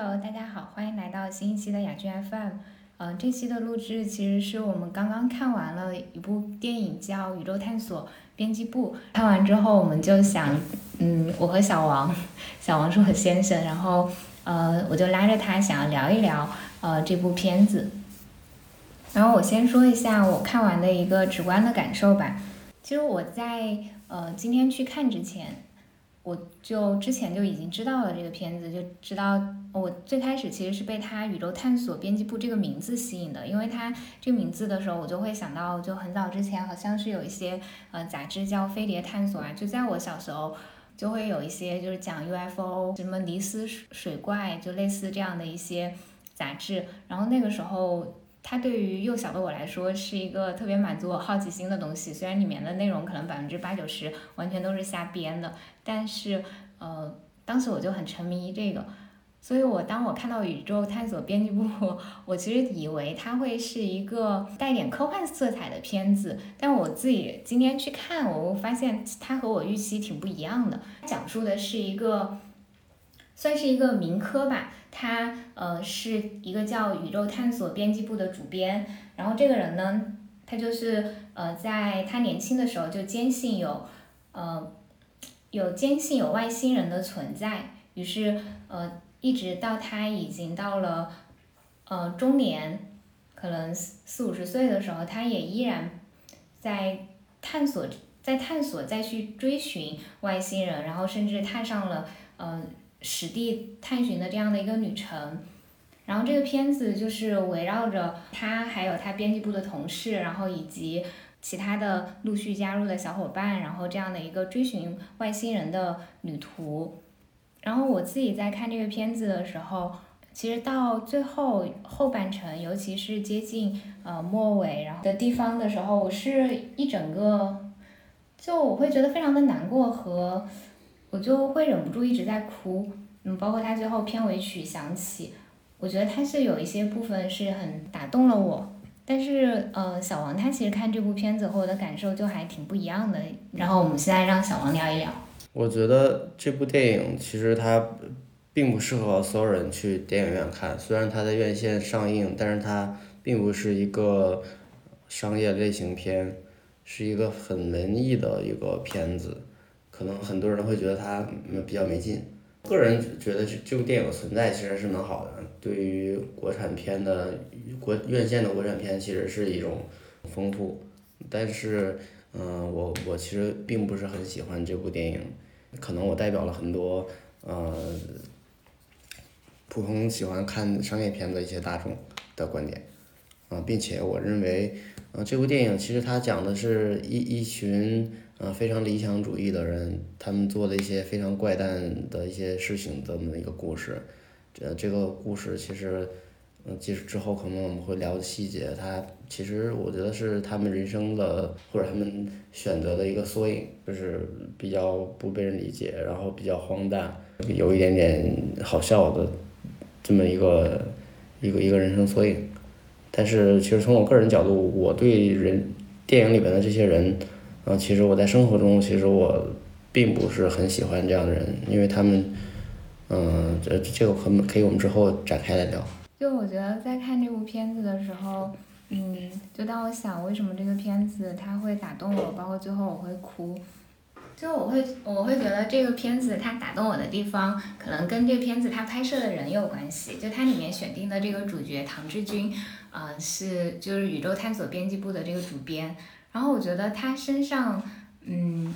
Hello，大家好，欢迎来到新一期的雅居 FM。嗯、这期的录制其实是我们刚刚看完了一部电影叫《宇宙探索编辑部》，看完之后我们就想，嗯，我和小王，小王是我先生，然后呃，我就拉着他想要聊一聊呃这部片子。然后我先说一下我看完的一个直观的感受吧。其实我在呃今天去看之前，我就之前就已经知道了这个片子，就知道我最开始其实是被它“宇宙探索编辑部”这个名字吸引的，因为它这个名字的时候，我就会想到，就很早之前好像是有一些呃杂志叫《飞碟探索》啊，就在我小时候就会有一些就是讲 UFO 什么尼斯水水怪，就类似这样的一些杂志，然后那个时候。它对于幼小的我来说是一个特别满足我好奇心的东西，虽然里面的内容可能百分之八九十完全都是瞎编的，但是呃，当时我就很沉迷于这个，所以我当我看到宇宙探索编辑部，我其实以为它会是一个带点科幻色彩的片子，但我自己今天去看，我发现它和我预期挺不一样的，讲述的是一个算是一个民科吧。他呃是一个叫宇宙探索编辑部的主编，然后这个人呢，他就是呃在他年轻的时候就坚信有呃有坚信有外星人的存在，于是呃一直到他已经到了呃中年，可能四四五十岁的时候，他也依然在探索在探索再去追寻外星人，然后甚至踏上了呃。实地探寻的这样的一个旅程，然后这个片子就是围绕着他还有他编辑部的同事，然后以及其他的陆续加入的小伙伴，然后这样的一个追寻外星人的旅途。然后我自己在看这个片子的时候，其实到最后后半程，尤其是接近呃末尾然后的地方的时候，我是一整个就我会觉得非常的难过和。我就会忍不住一直在哭，嗯，包括他最后片尾曲响起，我觉得他是有一些部分是很打动了我，但是呃，小王他其实看这部片子和我的感受就还挺不一样的。然后我们现在让小王聊一聊。我觉得这部电影其实它并不适合所有人去电影院看，虽然它在院线上映，但是它并不是一个商业类型片，是一个很文艺的一个片子。可能很多人会觉得它比较没劲，个人觉得这这部电影的存在其实是蛮好的，对于国产片的国院线的国产片其实是一种丰富，但是嗯，我我其实并不是很喜欢这部电影，可能我代表了很多呃普通喜欢看商业片的一些大众的观点，啊，并且我认为，呃，这部电影其实它讲的是一一群。呃，非常理想主义的人，他们做的一些非常怪诞的一些事情这么一个故事，这这个故事其实，嗯，即使之后可能我们会聊细节，它其实我觉得是他们人生的或者他们选择的一个缩影，就是比较不被人理解，然后比较荒诞，有一点点好笑的这么一个一个一个人生缩影。但是其实从我个人角度，我对人电影里边的这些人。啊，其实我在生活中，其实我并不是很喜欢这样的人，因为他们，嗯，这这个可可以我们之后展开来聊。就我觉得在看这部片子的时候，嗯，就当我想为什么这个片子它会打动我，包括最后我会哭，就我会我会觉得这个片子它打动我的地方，可能跟这片子它拍摄的人有关系。就它里面选定的这个主角唐志军，呃，是就是宇宙探索编辑部的这个主编。然后我觉得他身上，嗯，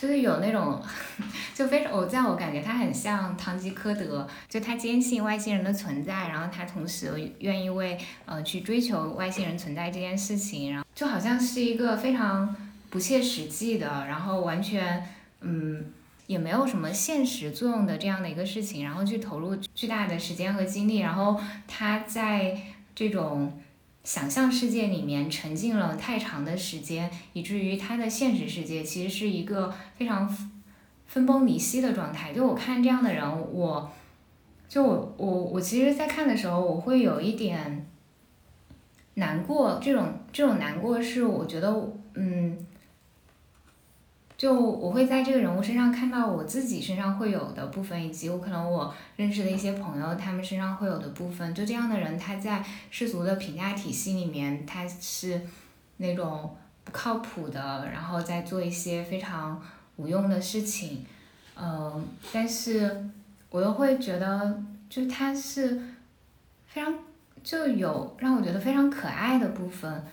就是有那种，就非常，我在我感觉他很像堂吉诃德，就他坚信外星人的存在，然后他同时愿意为呃去追求外星人存在这件事情，然后就好像是一个非常不切实际的，然后完全嗯也没有什么现实作用的这样的一个事情，然后去投入巨大的时间和精力，然后他在这种。想象世界里面沉浸了太长的时间，以至于他的现实世界其实是一个非常分崩离析的状态。就我看这样的人，我就我我我其实，在看的时候，我会有一点难过。这种这种难过是我觉得，嗯，就我会在这个人物身上看到我自己身上会有的部分，以及我可能我认识的一些朋友他们身上会有的部分。就这样的人，他在世俗的评价体系里面，他是那种不靠谱的，然后在做一些非常无用的事情。嗯，但是我又会觉得，就他是非常就有让我觉得非常可爱的部分，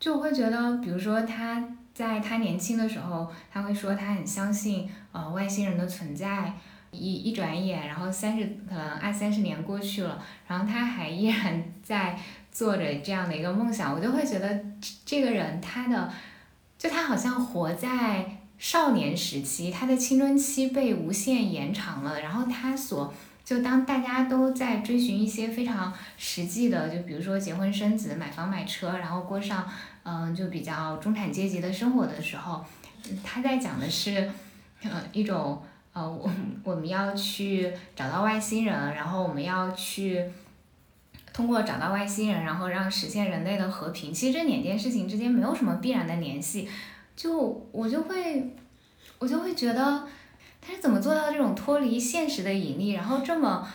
就我会觉得，比如说他。在他年轻的时候，他会说他很相信呃外星人的存在。一一转眼，然后三十可能二三十年过去了，然后他还依然 在做着这样的一个梦想。我就会觉得这个人他的，就他好像活在少年时期，他的青春期被无限延长了。然后他所就当大家都在追寻一些非常实际的，就比如说结婚生子、买房买车，然后过上。嗯，就比较中产阶级的生活的时候，他在讲的是，呃，一种呃，我我们要去找到外星人，然后我们要去通过找到外星人，然后让实现人类的和平。其实这两件事情之间没有什么必然的联系。就我就会，我就会觉得他是怎么做到这种脱离现实的引力，然后这么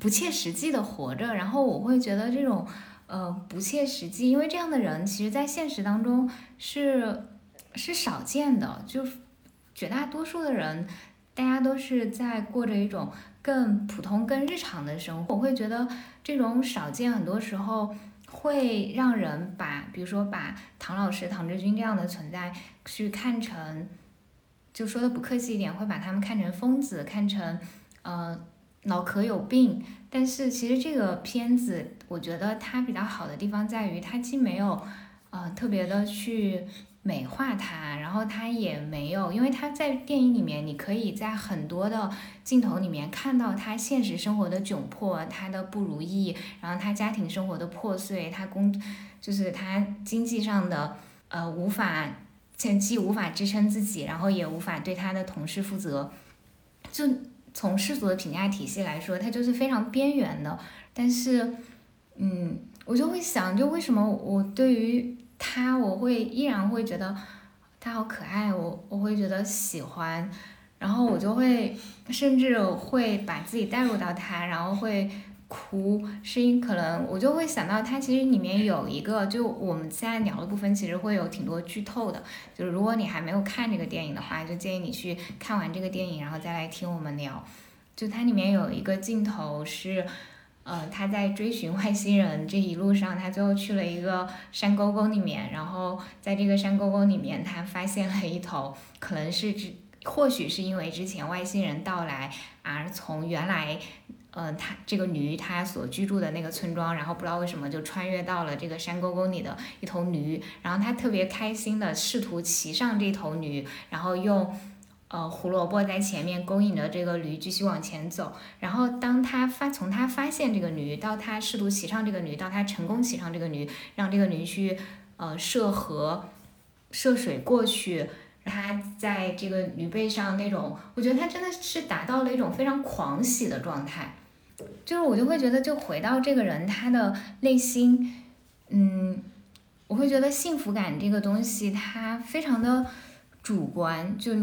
不切实际的活着，然后我会觉得这种。呃，不切实际，因为这样的人其实，在现实当中是是少见的，就绝大多数的人，大家都是在过着一种更普通、更日常的生活。我会觉得这种少见，很多时候会让人把，比如说把唐老师、唐志军这样的存在去看成，就说的不客气一点，会把他们看成疯子，看成呃脑壳有病。但是其实这个片子。我觉得它比较好的地方在于，它既没有，呃，特别的去美化它，然后它也没有，因为它在电影里面，你可以在很多的镜头里面看到他现实生活的窘迫，他的不如意，然后他家庭生活的破碎，他工，就是他经济上的，呃，无法，前期无法支撑自己，然后也无法对他的同事负责，就从世俗的评价体系来说，他就是非常边缘的，但是。嗯，我就会想，就为什么我对于他，我会依然会觉得他好可爱，我我会觉得喜欢，然后我就会甚至会把自己带入到他，然后会哭，是因可能我就会想到它其实里面有一个，就我们现在聊的部分其实会有挺多剧透的，就是如果你还没有看这个电影的话，就建议你去看完这个电影，然后再来听我们聊。就它里面有一个镜头是。呃，他在追寻外星人这一路上，他最后去了一个山沟沟里面，然后在这个山沟沟里面，他发现了一头，可能是只，或许是因为之前外星人到来而从原来，呃，他这个驴他所居住的那个村庄，然后不知道为什么就穿越到了这个山沟沟里的一头驴，然后他特别开心的试图骑上这头驴，然后用。呃，胡萝卜在前面勾引着这个驴继续往前走，然后当他发从他发现这个驴到他试图骑上这个驴到他成功骑上这个驴，让这个驴去呃涉河涉水过去，他在这个驴背上那种，我觉得他真的是达到了一种非常狂喜的状态，就是我就会觉得就回到这个人他的内心，嗯，我会觉得幸福感这个东西它非常的主观，就。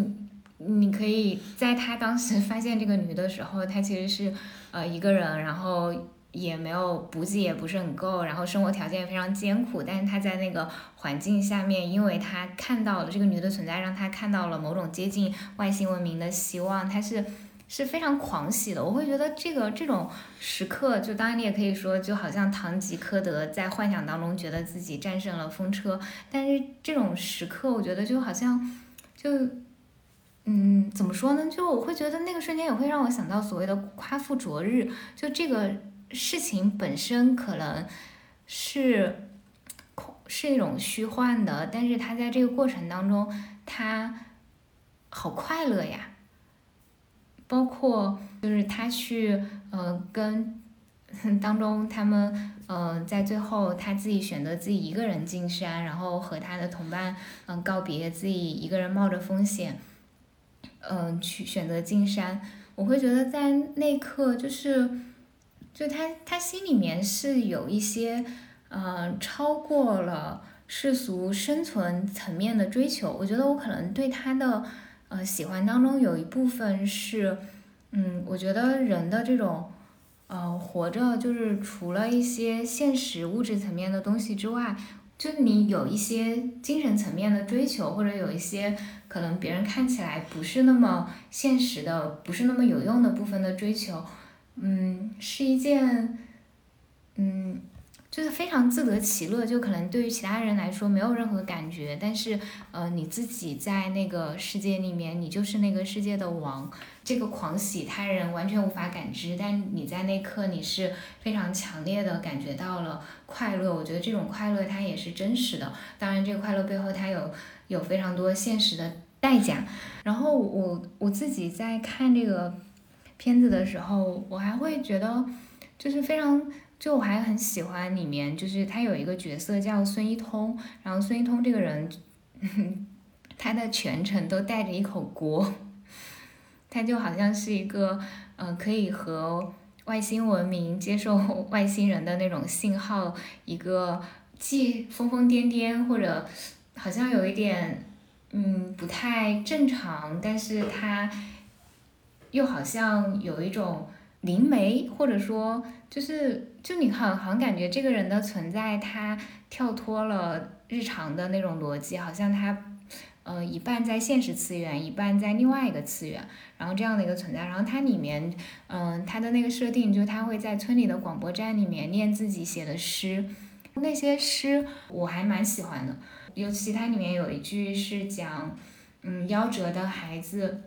你可以在他当时发现这个驴的时候，他其实是呃一个人，然后也没有补给也不是很够，然后生活条件也非常艰苦。但是他在那个环境下面，因为他看到了这个女的存在，让他看到了某种接近外星文明的希望，他是是非常狂喜的。我会觉得这个这种时刻，就当然你也可以说，就好像堂吉诃德在幻想当中觉得自己战胜了风车，但是这种时刻，我觉得就好像就。嗯，怎么说呢？就我会觉得那个瞬间也会让我想到所谓的夸父逐日，就这个事情本身可能是是一种虚幻的，但是他在这个过程当中，他好快乐呀。包括就是他去呃跟当中他们呃在最后他自己选择自己一个人进山，然后和他的同伴嗯告别，自己一个人冒着风险。嗯，去选择进山，我会觉得在那刻，就是，就他他心里面是有一些，嗯，超过了世俗生存层面的追求。我觉得我可能对他的呃喜欢当中有一部分是，嗯，我觉得人的这种，呃，活着就是除了一些现实物质层面的东西之外，就你有一些精神层面的追求，或者有一些可能别人看起来不是那么现实的、不是那么有用的部分的追求，嗯，是一件，嗯。就是非常自得其乐，就可能对于其他人来说没有任何感觉，但是呃你自己在那个世界里面，你就是那个世界的王。这个狂喜他人完全无法感知，但你在那刻你是非常强烈的感觉到了快乐。我觉得这种快乐它也是真实的，当然这个快乐背后它有有非常多现实的代价。然后我我自己在看这个片子的时候，我还会觉得就是非常。就我还很喜欢里面，就是他有一个角色叫孙一通，然后孙一通这个人，他的全程都带着一口锅，他就好像是一个，嗯，可以和外星文明接受 外星人的那种信号，一个既疯疯癫癫或者好像有一点，嗯，不太正常，但是他又好像有一种。灵媒，或者说，就是，就你好，好像感觉这个人的存在，他跳脱了日常的那种逻辑，好像他，呃，一半在现实次元，一半在另外一个次元，然后这样的一个存在。然后它里面，嗯，它的那个设定就是他会在村里的广播站里面念自己写的诗，那些诗我还蛮喜欢的，尤其它里面有一句是讲，嗯，夭折的孩子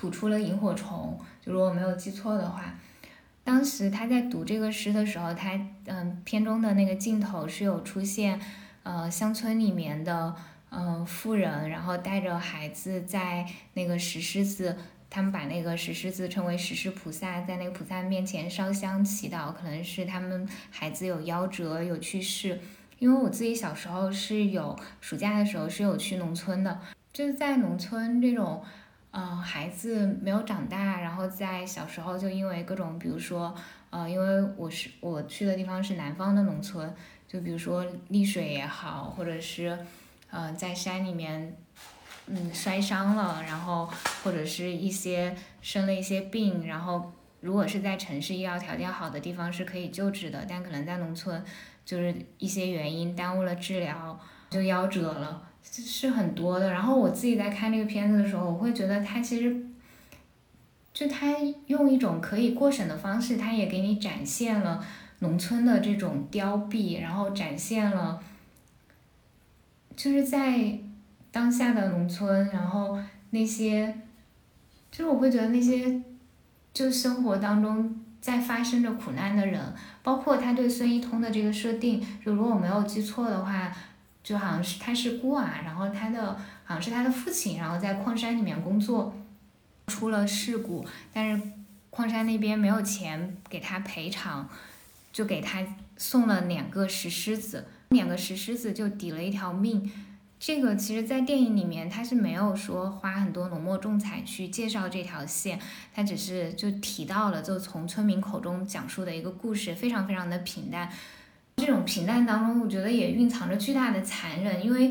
吐出了萤火虫。就如果没有记错的话，当时他在读这个诗的时候，他嗯片中的那个镜头是有出现，呃乡村里面的嗯妇人，然后带着孩子在那个石狮子，他们把那个石狮子称为石狮菩萨，在那个菩萨面前烧香祈祷，可能是他们孩子有夭折有去世。因为我自己小时候是有暑假的时候是有去农村的，就是在农村这种。嗯，孩子没有长大，然后在小时候就因为各种，比如说，呃，因为我是我去的地方是南方的农村，就比如说溺水也好，或者是，呃，在山里面，嗯，摔伤了，然后或者是一些生了一些病，然后如果是在城市医疗条件好的地方是可以救治的，但可能在农村，就是一些原因耽误了治疗，就夭折了。是是很多的，然后我自己在看这个片子的时候，我会觉得他其实，就他用一种可以过审的方式，他也给你展现了农村的这种凋敝，然后展现了，就是在当下的农村，然后那些，就是我会觉得那些，就生活当中在发生着苦难的人，包括他对孙一通的这个设定，就如果我没有记错的话。就好像是他是孤儿，然后他的好像是他的父亲，然后在矿山里面工作，出了事故，但是矿山那边没有钱给他赔偿，就给他送了两个石狮子，两个石狮子就抵了一条命。这个其实，在电影里面他是没有说花很多浓墨重彩去介绍这条线，他只是就提到了，就从村民口中讲述的一个故事，非常非常的平淡。这种平淡当中，我觉得也蕴藏着巨大的残忍，因为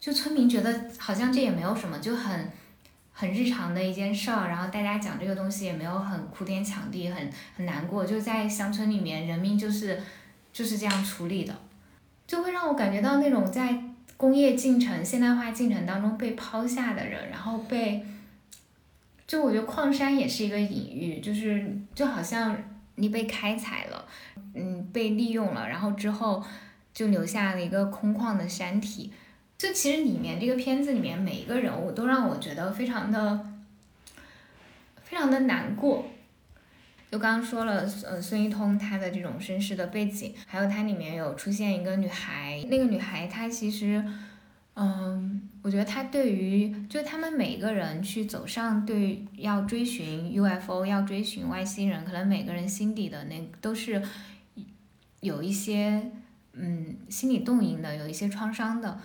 就村民觉得好像这也没有什么，就很很日常的一件事儿，然后大家讲这个东西也没有很哭天抢地，很很难过，就在乡村里面，人民就是就是这样处理的，就会让我感觉到那种在工业进程、现代化进程当中被抛下的人，然后被，就我觉得矿山也是一个隐喻，就是就好像。你被开采了，嗯，被利用了，然后之后就留下了一个空旷的山体。就其实里面这个片子里面每一个人物都让我觉得非常的、非常的难过。就刚刚说了，呃，孙一通他的这种身世的背景，还有它里面有出现一个女孩，那个女孩她其实。嗯，我觉得他对于就他们每个人去走上对要追寻 UFO 要追寻外星人，可能每个人心底的那都是有一些嗯心理动因的，有一些创伤的。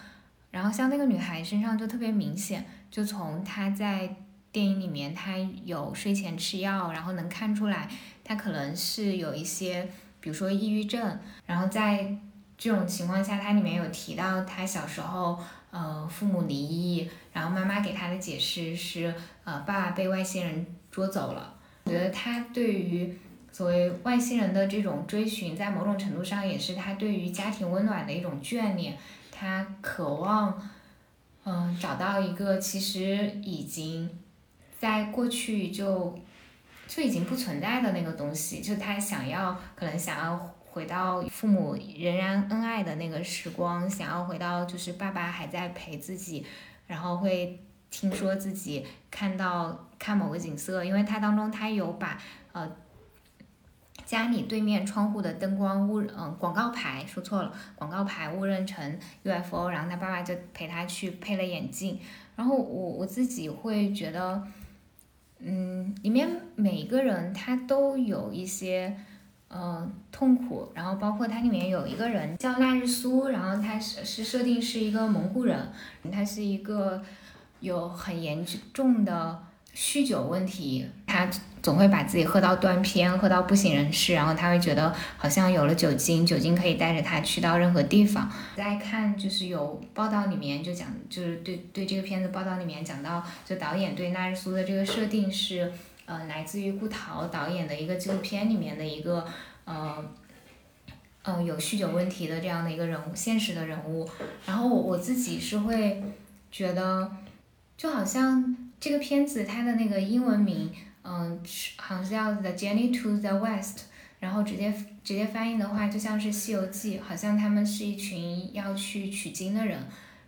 然后像那个女孩身上就特别明显，就从她在电影里面她有睡前吃药，然后能看出来她可能是有一些比如说抑郁症。然后在这种情况下，它里面有提到她小时候。呃，父母离异，然后妈妈给他的解释是，呃，爸爸被外星人捉走了。我觉得他对于所谓外星人的这种追寻，在某种程度上也是他对于家庭温暖的一种眷恋。他渴望，嗯，找到一个其实已经在过去就就已经不存在的那个东西，就他想要，可能想要。回到父母仍然恩爱的那个时光，想要回到就是爸爸还在陪自己，然后会听说自己看到看某个景色，因为他当中他有把呃家里对面窗户的灯光误嗯广告牌说错了广告牌误认成 UFO，然后他爸爸就陪他去配了眼镜，然后我我自己会觉得，嗯，里面每一个人他都有一些。嗯，痛苦，然后包括它里面有一个人叫纳日苏，然后他是是设定是一个蒙古人，他是一个有很严重的酗酒问题，他总会把自己喝到断片，喝到不省人事，然后他会觉得好像有了酒精，酒精可以带着他去到任何地方。再看就是有报道里面就讲，就是对对这个片子报道里面讲到，就导演对纳日苏的这个设定是。呃，来自于顾陶导演的一个纪录片里面的一个，呃，呃，有酗酒问题的这样的一个人物，现实的人物。然后我我自己是会觉得，就好像这个片子它的那个英文名，嗯，好像叫 The Journey to the West，然后直接直接翻译的话，就像是《西游记》，好像他们是一群要去取经的人。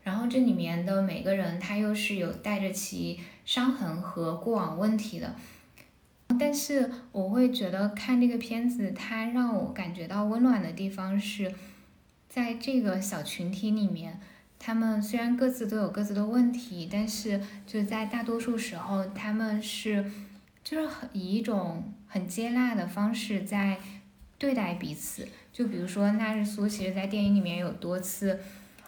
然后这里面的每个人，他又是有带着其伤痕和过往问题的。但是我会觉得看这个片子，它让我感觉到温暖的地方是，在这个小群体里面，他们虽然各自都有各自的问题，但是就在大多数时候，他们是就是很以一种很接纳的方式在对待彼此。就比如说纳日苏，其实在电影里面有多次。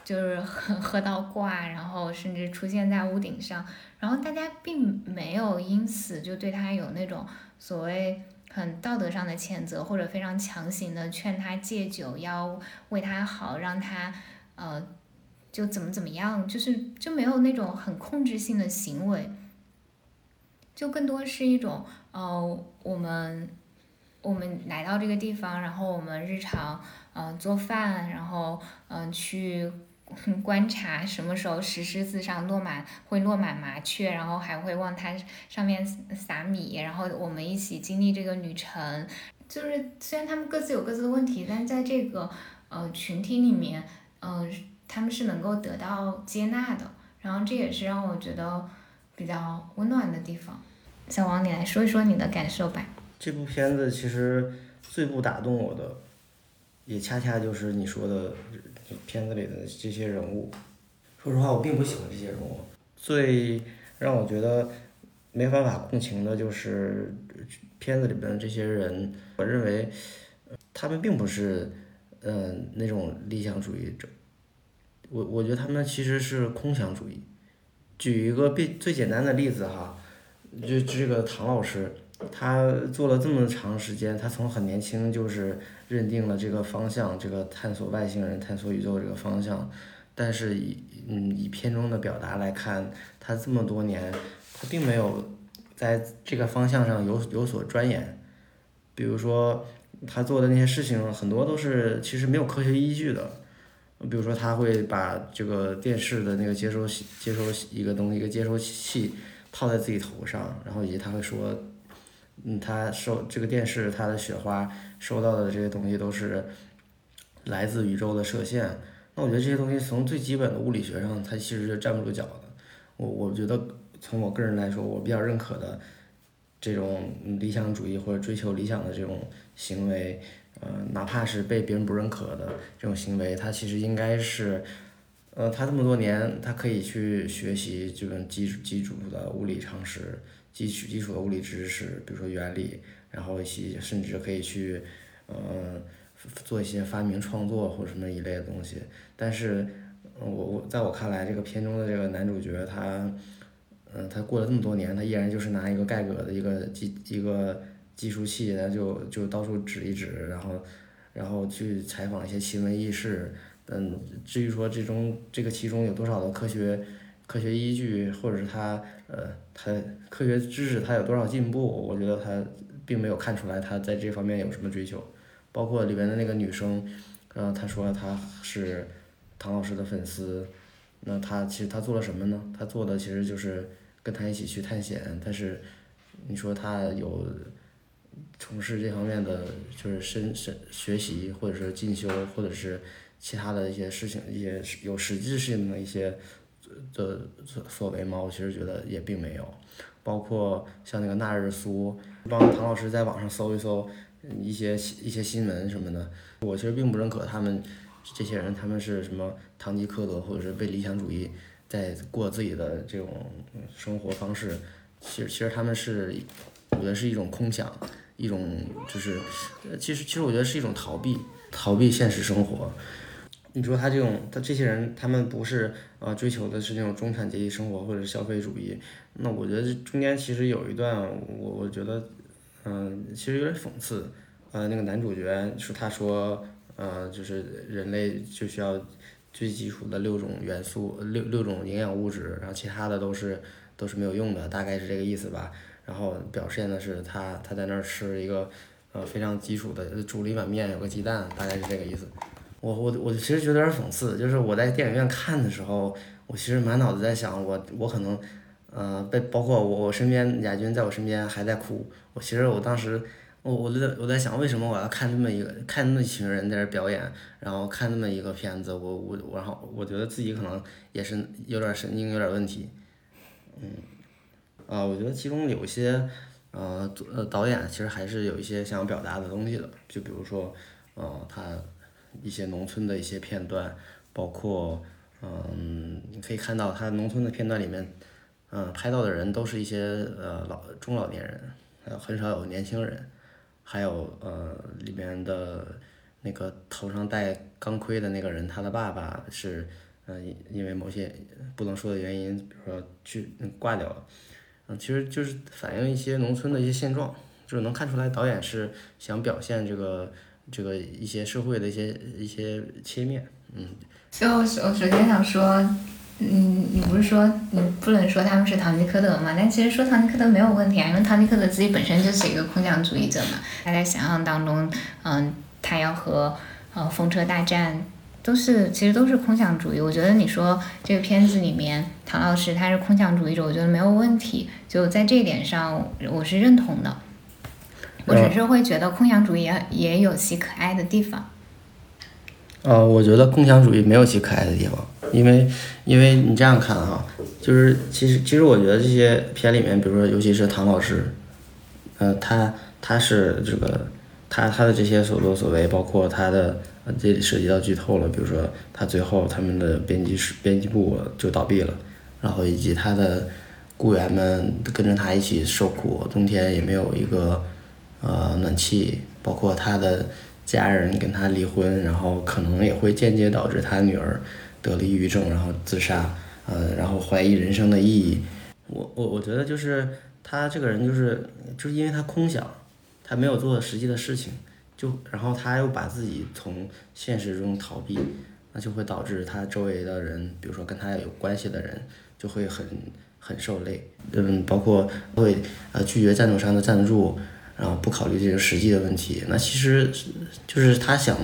就是喝 喝到挂，然后甚至出现在屋顶上，然后大家并没有因此就对他有那种所谓很道德上的谴责，或者非常强行的劝他戒酒，要为他好，让他呃就怎么怎么样，就是就没有那种很控制性的行为，就更多是一种呃我们我们来到这个地方，然后我们日常嗯做饭，然后嗯去。观察什么时候石狮子上落满会落满麻雀，然后还会往它上面撒米，然后我们一起经历这个旅程。就是虽然他们各自有各自的问题，但在这个呃群体里面，嗯，他们是能够得到接纳的。然后这也是让我觉得比较温暖的地方。小王，你来说一说你的感受吧。这部片子其实最不打动我的，也恰恰就是你说的。片子里的这些人物，说实话，我并不喜欢这些人物。最让我觉得没办法共情的就是片子里边的这些人。我认为他们并不是嗯那种理想主义者。我我觉得他们其实是空想主义。举一个最最简单的例子哈，就这个唐老师，他做了这么长时间，他从很年轻就是。认定了这个方向，这个探索外星人、探索宇宙这个方向，但是以嗯以片中的表达来看，他这么多年，他并没有在这个方向上有有所钻研。比如说他做的那些事情，很多都是其实没有科学依据的。比如说他会把这个电视的那个接收接收一个东西一个接收器套在自己头上，然后以及他会说。嗯，他收这个电视，它的雪花收到的这些东西都是来自宇宙的射线。那我觉得这些东西从最基本的物理学上，它其实是站不住脚的。我我觉得从我个人来说，我比较认可的这种理想主义或者追求理想的这种行为，呃，哪怕是被别人不认可的这种行为，它其实应该是，呃，他这么多年，他可以去学习这种基础基础的物理常识。基础基础的物理知识，比如说原理，然后一些甚至可以去，嗯，做一些发明创作或者什么一类的东西。但是，我我在我看来，这个片中的这个男主角他，嗯，他过了这么多年，他依然就是拿一个盖革的一个计一个计数器，他就就到处指一指，然后然后去采访一些奇闻异事，嗯，至于说这中这个其中有多少的科学科学依据，或者是他呃他科学知识他有多少进步，我觉得他并没有看出来他在这方面有什么追求。包括里边的那个女生，呃，她说她是唐老师的粉丝，那她其实她做了什么呢？她做的其实就是跟他一起去探险，但是你说她有从事这方面的就是深深学习，或者是进修，或者是其他的一些事情，一些有实质性的一些的所所为吗？我其实觉得也并没有。包括像那个纳日苏，帮唐老师在网上搜一搜。一些一些新闻什么的，我其实并不认可他们这些人，他们是什么堂吉诃德或者是被理想主义在过自己的这种生活方式。其实其实他们是，我觉得是一种空想，一种就是，其实其实我觉得是一种逃避，逃避现实生活。你说他这种他这些人，他们不是呃追求的是那种中产阶级生活或者是消费主义，那我觉得这中间其实有一段，我我觉得。嗯，其实有点讽刺，呃，那个男主角说他说，呃，就是人类就需要最基础的六种元素，六六种营养物质，然后其他的都是都是没有用的，大概是这个意思吧。然后表现的是他他在那儿吃一个呃非常基础的，煮了一碗面，有个鸡蛋，大概是这个意思。我我我其实觉得有点讽刺，就是我在电影院看的时候，我其实满脑子在想，我我可能。呃，被包括我，我身边亚军在我身边还在哭。我其实我当时，我我在我在想，为什么我要看那么一个看那么一群人在这表演，然后看那么一个片子，我我然后我觉得自己可能也是有点神经有点问题。嗯，啊，我觉得其中有些呃呃导演其实还是有一些想表达的东西的，就比如说呃他一些农村的一些片段，包括嗯你可以看到他农村的片段里面。嗯，拍到的人都是一些呃老中老年人，还有很少有年轻人，还有呃里面的那个头上戴钢盔的那个人，他的爸爸是嗯因为某些不能说的原因，比如说去挂掉了，嗯，其实就是反映一些农村的一些现状，就是能看出来导演是想表现这个这个一些社会的一些一些切面，嗯。所以我首首先想说。嗯，你不是说你不能说他们是堂吉诃德吗？但其实说堂吉诃德没有问题啊，因为堂吉诃德自己本身就是一个空想主义者嘛。他在想象当中，嗯，他要和呃风车大战，都是其实都是空想主义。我觉得你说这个片子里面唐老师他是空想主义者，我觉得没有问题。就在这一点上，我是认同的。我只是会觉得空想主义也有其可爱的地方。呃，我觉得空想主义没有其可爱的地方。因为，因为你这样看哈，就是其实其实我觉得这些片里面，比如说尤其是唐老师，呃，他他是这个他他的这些所作所为，包括他的这里涉及到剧透了，比如说他最后他们的编辑室编辑部就倒闭了，然后以及他的雇员们跟着他一起受苦，冬天也没有一个呃暖气，包括他的家人跟他离婚，然后可能也会间接导致他女儿。得了抑郁症，然后自杀，呃，然后怀疑人生的意义。我我我觉得就是他这个人就是就是因为他空想，他没有做实际的事情，就然后他又把自己从现实中逃避，那就会导致他周围的人，比如说跟他有关系的人，就会很很受累。嗯，包括会呃拒绝赞助商的赞助，然后不考虑这个实际的问题。那其实就是他想，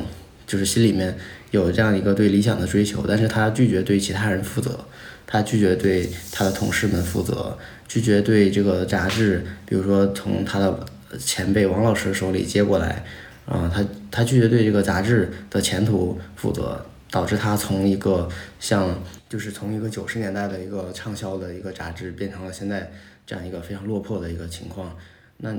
就是心里面。有这样一个对理想的追求，但是他拒绝对其他人负责，他拒绝对他的同事们负责，拒绝对这个杂志，比如说从他的前辈王老师手里接过来，啊，他他拒绝对这个杂志的前途负责，导致他从一个像就是从一个九十年代的一个畅销的一个杂志，变成了现在这样一个非常落魄的一个情况。那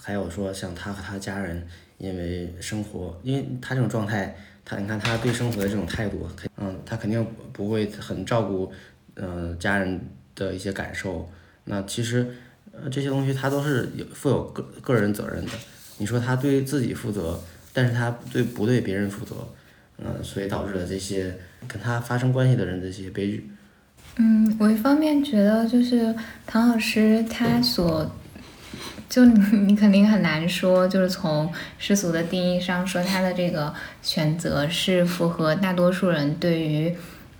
还有说像他和他家人因为生活，因为他这种状态。他你看他对生活的这种态度，嗯，他肯定不会很照顾，呃，家人的一些感受。那其实，呃，这些东西他都是有负有个个人责任的。你说他对自己负责，但是他对不对别人负责，嗯，所以导致了这些跟他发生关系的人的这些悲剧。嗯，我一方面觉得就是唐老师他所。就 你肯定很难说，就是从世俗的定义上说，他的这个选择是符合大多数人对于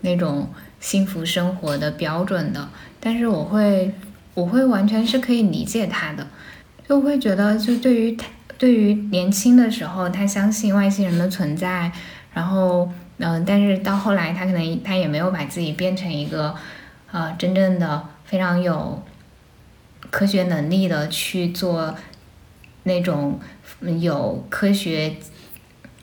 那种幸福生活的标准的。但是我会，我会完全是可以理解他的，就会觉得，就对于他，对于年轻的时候，他相信外星人的存在，然后，嗯，但是到后来，他可能他也没有把自己变成一个，呃，真正的非常有。科学能力的去做那种有科学、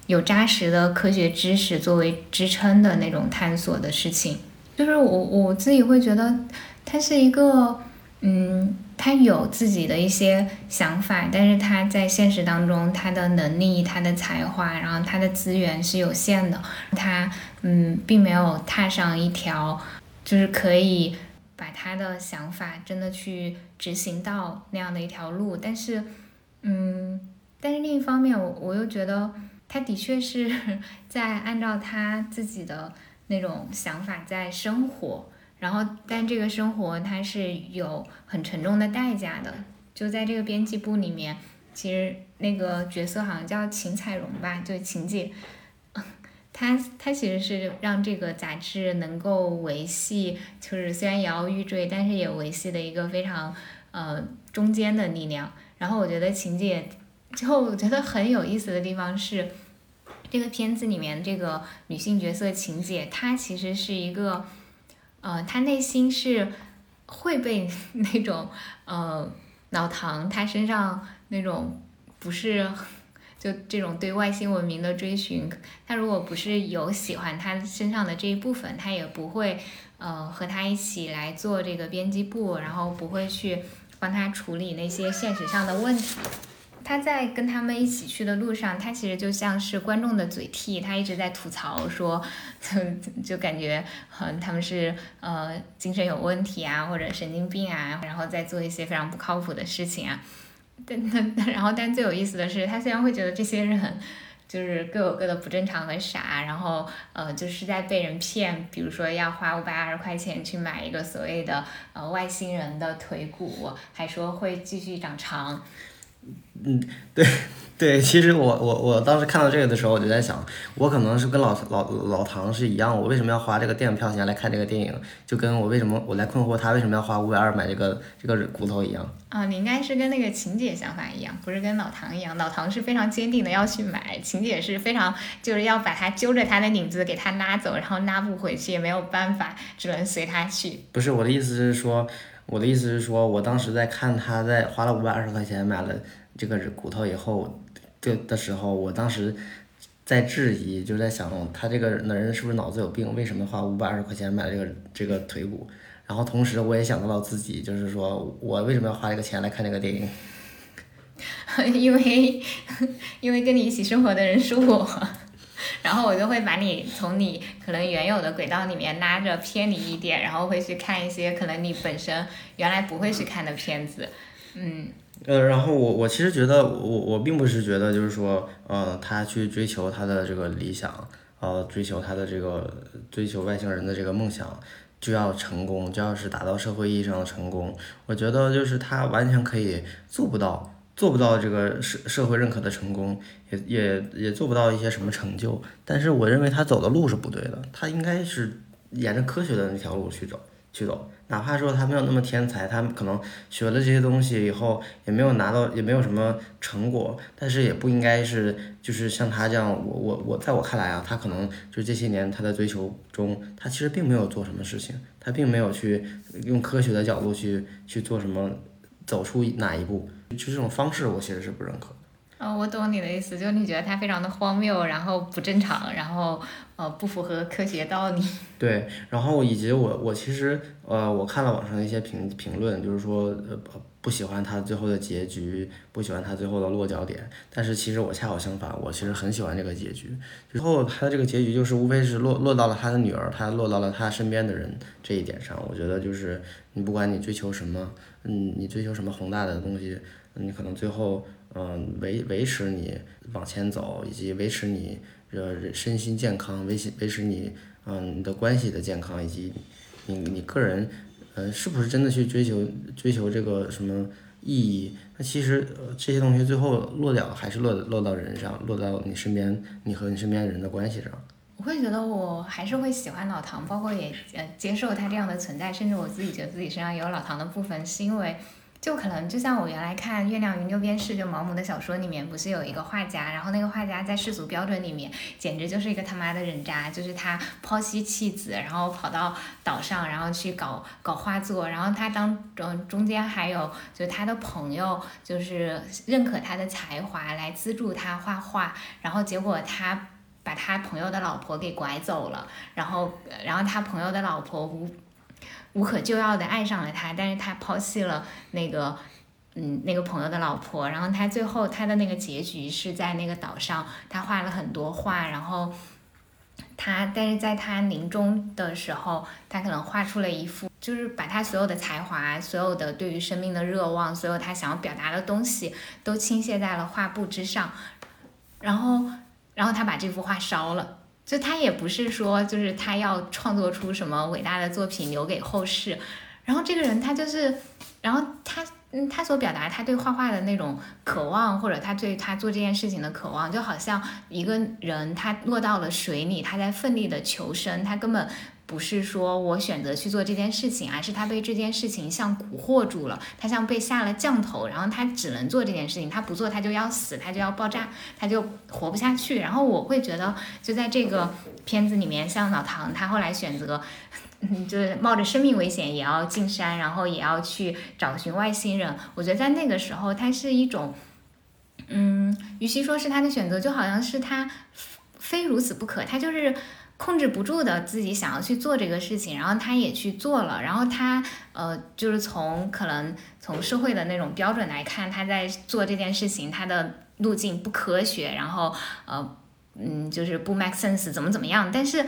有扎实的科学知识作为支撑的那种探索的事情，就是我我自己会觉得他是一个，嗯，他有自己的一些想法，但是他在现实当中他的能力、他的才华，然后他的资源是有限的，他嗯，并没有踏上一条就是可以。把他的想法真的去执行到那样的一条路，但是，嗯，但是另一方面，我我又觉得他的确是 在按照他自己的那种想法在生活，然后，但这个生活他是有很沉重的代价的。就在这个编辑部里面，其实那个角色好像叫秦彩荣吧，就秦姐。他他其实是让这个杂志能够维系，就是虽然摇摇欲坠，但是也维系的一个非常呃中间的力量。然后我觉得秦姐，之后我觉得很有意思的地方是，这个片子里面这个女性角色秦姐，她其实是一个，呃，她内心是会被那种呃老唐他身上那种不是。就这种对外星文明的追寻，他如果不是有喜欢他身上的这一部分，他也不会，呃，和他一起来做这个编辑部，然后不会去帮他处理那些现实上的问题。他在跟他们一起去的路上，他其实就像是观众的嘴替，他一直在吐槽说，就就感觉，嗯，他们是呃精神有问题啊，或者神经病啊，然后再做一些非常不靠谱的事情啊。但但然后，但最有意思的是，他虽然会觉得这些人就是各有各的不正常和傻，然后呃，就是在被人骗，比如说要花五百二十块钱去买一个所谓的呃外星人的腿骨，还说会继续长长。嗯，对。对，其实我我我当时看到这个的时候，我就在想，我可能是跟老老老唐是一样，我为什么要花这个电影票钱来看这个电影？就跟我为什么我来困惑他为什么要花五百二买这个这个骨头一样。啊，你应该是跟那个晴姐想法一样，不是跟老唐一样。老唐是非常坚定的要去买，晴姐是非常就是要把他揪着他的领子给他拉走，然后拉不回去也没有办法，只能随他去。不是我的意思是说，我的意思是说我当时在看他在花了五百二十块钱买了这个骨头以后。的的时候，我当时在质疑，就在想，他这个男人是不是脑子有病？为什么花五百二十块钱买这个这个腿骨？然后同时，我也想到了自己，就是说我为什么要花这个钱来看这个电影？因为因为跟你一起生活的人是我，然后我就会把你从你可能原有的轨道里面拉着偏离一点，然后会去看一些可能你本身原来不会去看的片子，嗯。呃，然后我我其实觉得我我并不是觉得就是说，呃，他去追求他的这个理想，呃，追求他的这个追求外星人的这个梦想就要成功，就要是达到社会意义上的成功。我觉得就是他完全可以做不到，做不到这个社社会认可的成功，也也也做不到一些什么成就。但是我认为他走的路是不对的，他应该是沿着科学的那条路去走。去走，哪怕说他没有那么天才，他可能学了这些东西以后也没有拿到，也没有什么成果，但是也不应该是就是像他这样，我我我在我看来啊，他可能就这些年他的追求中，他其实并没有做什么事情，他并没有去用科学的角度去去做什么，走出哪一步，就这种方式我其实是不认可。哦，我懂你的意思，就是你觉得他非常的荒谬，然后不正常，然后呃不符合科学道理。对，然后以及我我其实呃我看了网上的一些评评论，就是说呃不喜欢他最后的结局，不喜欢他最后的落脚点。但是其实我恰好相反，我其实很喜欢这个结局。最后他的这个结局就是无非是落落到了他的女儿，他落到了他身边的人这一点上。我觉得就是你不管你追求什么，嗯，你追求什么宏大的东西，你可能最后。嗯，维维持你往前走，以及维持你呃身心健康，维维持你嗯你的关系的健康，以及你你个人嗯是不是真的去追求追求这个什么意义，那其实这些东西最后落了还是落落到人上，落到你身边，你和你身边人的关系上。我会觉得我还是会喜欢老唐，包括也呃接受他这样的存在，甚至我自己觉得自己身上有老唐的部分，是因为。就可能就像我原来看《月亮与六便士》就毛姆的小说里面，不是有一个画家，然后那个画家在世俗标准里面简直就是一个他妈的人渣，就是他抛妻弃子，然后跑到岛上，然后去搞搞画作，然后他当中中间还有就是他的朋友就是认可他的才华来资助他画画，然后结果他把他朋友的老婆给拐走了，然后然后他朋友的老婆无。无可救药的爱上了他，但是他抛弃了那个，嗯，那个朋友的老婆。然后他最后他的那个结局是在那个岛上，他画了很多画。然后他，但是在他临终的时候，他可能画出了一幅，就是把他所有的才华、所有的对于生命的热望、所有他想要表达的东西，都倾泻在了画布之上。然后，然后他把这幅画烧了。就他也不是说，就是他要创作出什么伟大的作品留给后世，然后这个人他就是，然后他嗯，他所表达他对画画的那种渴望，或者他对他做这件事情的渴望，就好像一个人他落到了水里，他在奋力的求生，他根本。不是说我选择去做这件事情，而是他被这件事情像蛊惑住了，他像被下了降头，然后他只能做这件事情，他不做他就要死，他就要爆炸，他就活不下去。然后我会觉得，就在这个片子里面，像老唐，他后来选择，嗯就是冒着生命危险也要进山，然后也要去找寻外星人。我觉得在那个时候，他是一种，嗯，与其说是他的选择，就好像是他非如此不可，他就是。控制不住的自己想要去做这个事情，然后他也去做了，然后他呃就是从可能从社会的那种标准来看，他在做这件事情，他的路径不科学，然后呃嗯就是不 make sense 怎么怎么样，但是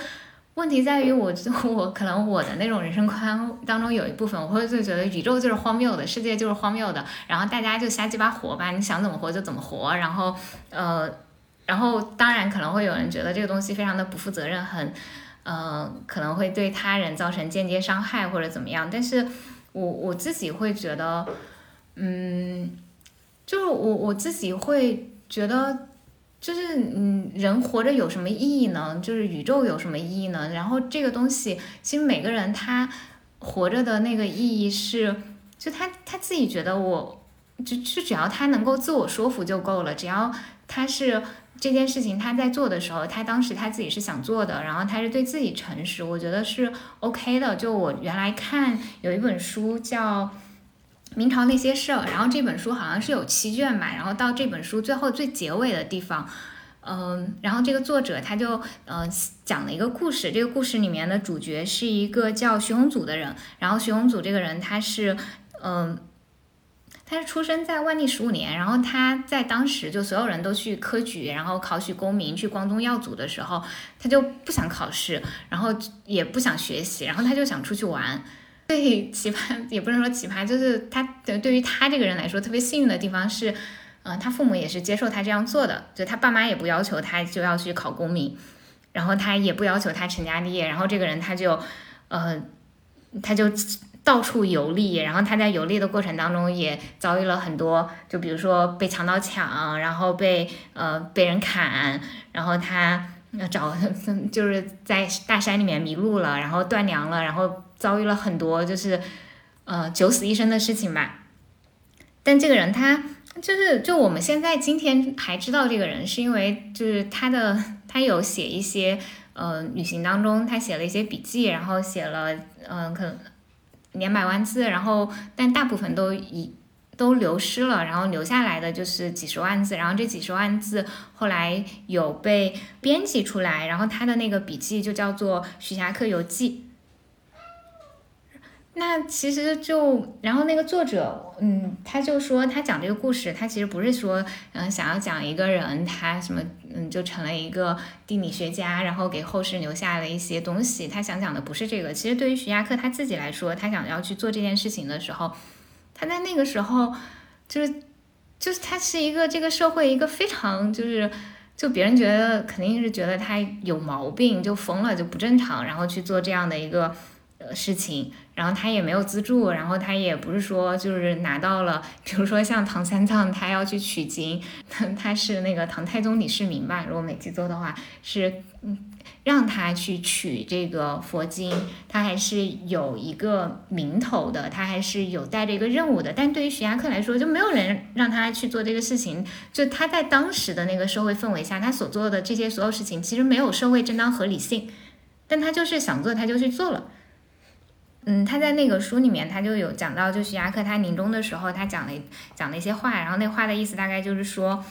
问题在于我我可能我的那种人生观当中有一部分我会就觉得宇宙就是荒谬的，世界就是荒谬的，然后大家就瞎鸡巴活吧，你想怎么活就怎么活，然后呃。然后，当然可能会有人觉得这个东西非常的不负责任，很，呃，可能会对他人造成间接伤害或者怎么样。但是，我我自己会觉得，嗯，就是我我自己会觉得，就是嗯，人活着有什么意义呢？就是宇宙有什么意义呢？然后这个东西，其实每个人他活着的那个意义是，就他他自己觉得，我就就只要他能够自我说服就够了，只要他是。这件事情他在做的时候，他当时他自己是想做的，然后他是对自己诚实，我觉得是 OK 的。就我原来看有一本书叫《明朝那些事儿》，然后这本书好像是有七卷吧，然后到这本书最后最结尾的地方，嗯，然后这个作者他就嗯讲了一个故事，这个故事里面的主角是一个叫徐宏祖的人，然后徐宏祖这个人他是嗯。他是出生在万历十五年，然后他在当时就所有人都去科举，然后考取功名，去光宗耀祖的时候，他就不想考试，然后也不想学习，然后他就想出去玩。最奇葩也不能说奇葩，就是他对对于他这个人来说特别幸运的地方是，嗯，他父母也是接受他这样做的，就他爸妈也不要求他就要去考功名，然后他也不要求他成家立业，然后这个人他就，呃，他就。到处游历，然后他在游历的过程当中也遭遇了很多，就比如说被强盗抢，然后被呃被人砍，然后他找 就是在大山里面迷路了，然后断粮了，然后遭遇了很多就是呃九死一生的事情吧。但这个人他就是就我们现在今天还知道这个人，是因为就是他的他有写一些呃旅行当中他写了一些笔记，然后写了嗯可能。两百万字，然后但大部分都已都流失了，然后留下来的就是几十万字，然后这几十万字后来有被编辑出来，然后他的那个笔记就叫做《徐霞客游记》。那其实就，然后那个作者，嗯，他就说他讲这个故事，他其实不是说，嗯，想要讲一个人他什么，嗯，就成了一个地理学家，然后给后世留下了一些东西。他想讲的不是这个。其实对于徐霞客他自己来说，他想要去做这件事情的时候，他在那个时候，就是，就是他是一个这个社会一个非常就是，就别人觉得肯定是觉得他有毛病，就疯了，就不正常，然后去做这样的一个。事情，然后他也没有资助，然后他也不是说就是拿到了，比如说像唐三藏他要去取经，他是那个唐太宗李世民吧，如果没记错的话是嗯。让他去取这个佛经，他还是有一个名头的，他还是有带着一个任务的。但对于徐霞客来说，就没有人让他去做这个事情。就他在当时的那个社会氛围下，他所做的这些所有事情，其实没有社会正当合理性。但他就是想做，他就去做了。嗯，他在那个书里面，他就有讲到，就徐霞客他临终的时候，他讲了讲了一些话，然后那话的意思大概就是说。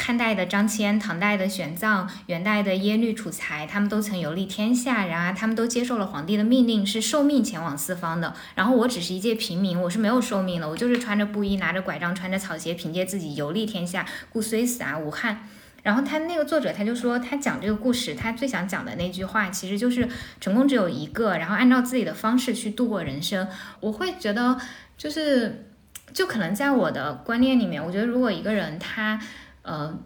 汉代的张骞、唐代的玄奘、元代的耶律楚材，他们都曾游历天下，然而他们都接受了皇帝的命令，是受命前往四方的。然后我只是一介平民，我是没有受命的，我就是穿着布衣，拿着拐杖，穿着草鞋，凭借自己游历天下，故虽死而无憾。然后他那个作者他就说，他讲这个故事，他最想讲的那句话，其实就是成功只有一个，然后按照自己的方式去度过人生。我会觉得，就是，就可能在我的观念里面，我觉得如果一个人他。呃，